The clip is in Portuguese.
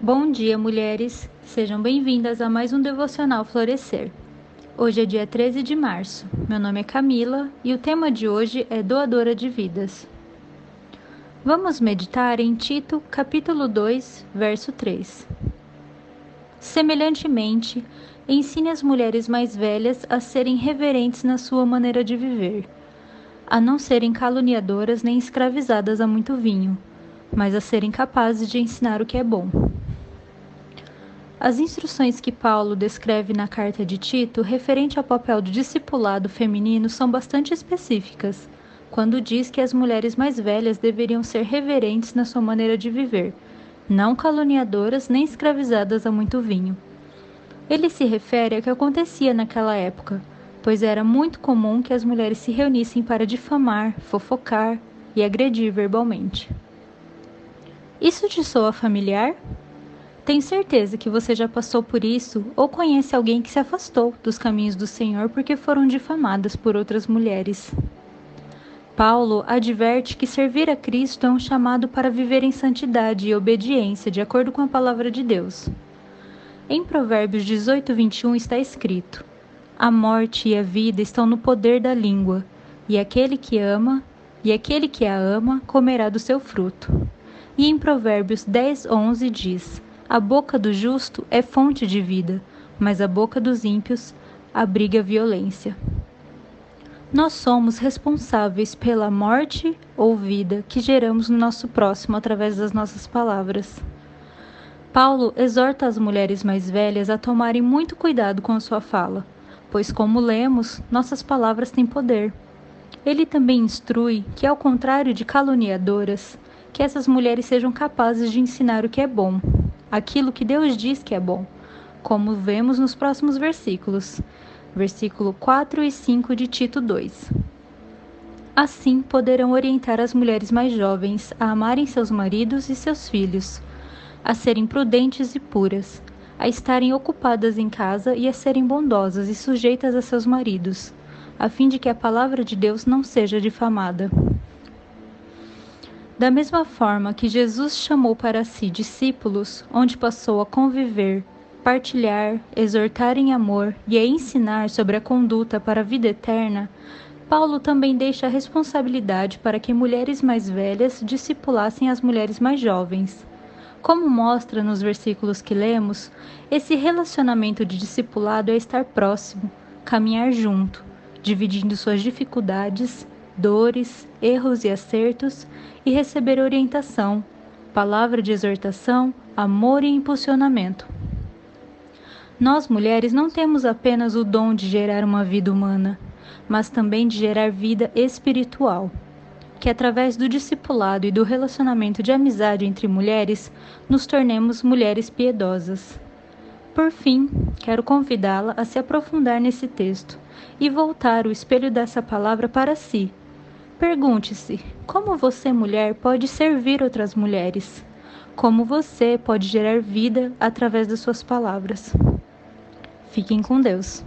Bom dia, mulheres. Sejam bem-vindas a mais um devocional Florescer. Hoje é dia 13 de março. Meu nome é Camila e o tema de hoje é doadora de vidas. Vamos meditar em Tito, capítulo 2, verso 3. Semelhantemente, ensine as mulheres mais velhas a serem reverentes na sua maneira de viver, a não serem caluniadoras nem escravizadas a muito vinho, mas a serem capazes de ensinar o que é bom. As instruções que Paulo descreve na carta de Tito referente ao papel do discipulado feminino são bastante específicas, quando diz que as mulheres mais velhas deveriam ser reverentes na sua maneira de viver, não caluniadoras nem escravizadas a muito vinho. Ele se refere ao que acontecia naquela época, pois era muito comum que as mulheres se reunissem para difamar, fofocar e agredir verbalmente. Isso te soa familiar? Tenho certeza que você já passou por isso ou conhece alguém que se afastou dos caminhos do Senhor porque foram difamadas por outras mulheres. Paulo adverte que servir a Cristo é um chamado para viver em santidade e obediência, de acordo com a palavra de Deus. Em Provérbios 18, 21 está escrito: A morte e a vida estão no poder da língua, e aquele que ama, e aquele que a ama, comerá do seu fruto. E em Provérbios 10, 11 diz: a boca do justo é fonte de vida, mas a boca dos ímpios abriga violência. Nós somos responsáveis pela morte ou vida que geramos no nosso próximo através das nossas palavras. Paulo exorta as mulheres mais velhas a tomarem muito cuidado com a sua fala, pois, como lemos, nossas palavras têm poder. Ele também instrui que, ao contrário de caluniadoras, que essas mulheres sejam capazes de ensinar o que é bom, aquilo que Deus diz que é bom, como vemos nos próximos versículos, versículo 4 e 5 de Tito 2. Assim poderão orientar as mulheres mais jovens a amarem seus maridos e seus filhos, a serem prudentes e puras, a estarem ocupadas em casa e a serem bondosas e sujeitas a seus maridos, a fim de que a palavra de Deus não seja difamada. Da mesma forma que Jesus chamou para si discípulos, onde passou a conviver, partilhar, exortar em amor e a ensinar sobre a conduta para a vida eterna, Paulo também deixa a responsabilidade para que mulheres mais velhas discipulassem as mulheres mais jovens. Como mostra nos versículos que lemos, esse relacionamento de discipulado é estar próximo, caminhar junto, dividindo suas dificuldades dores, erros e acertos e receber orientação, palavra de exortação, amor e impulsionamento. Nós mulheres não temos apenas o dom de gerar uma vida humana, mas também de gerar vida espiritual. Que através do discipulado e do relacionamento de amizade entre mulheres, nos tornemos mulheres piedosas. Por fim, quero convidá-la a se aprofundar nesse texto e voltar o espelho dessa palavra para si, Pergunte-se: como você, mulher, pode servir outras mulheres? Como você pode gerar vida através das suas palavras? Fiquem com Deus.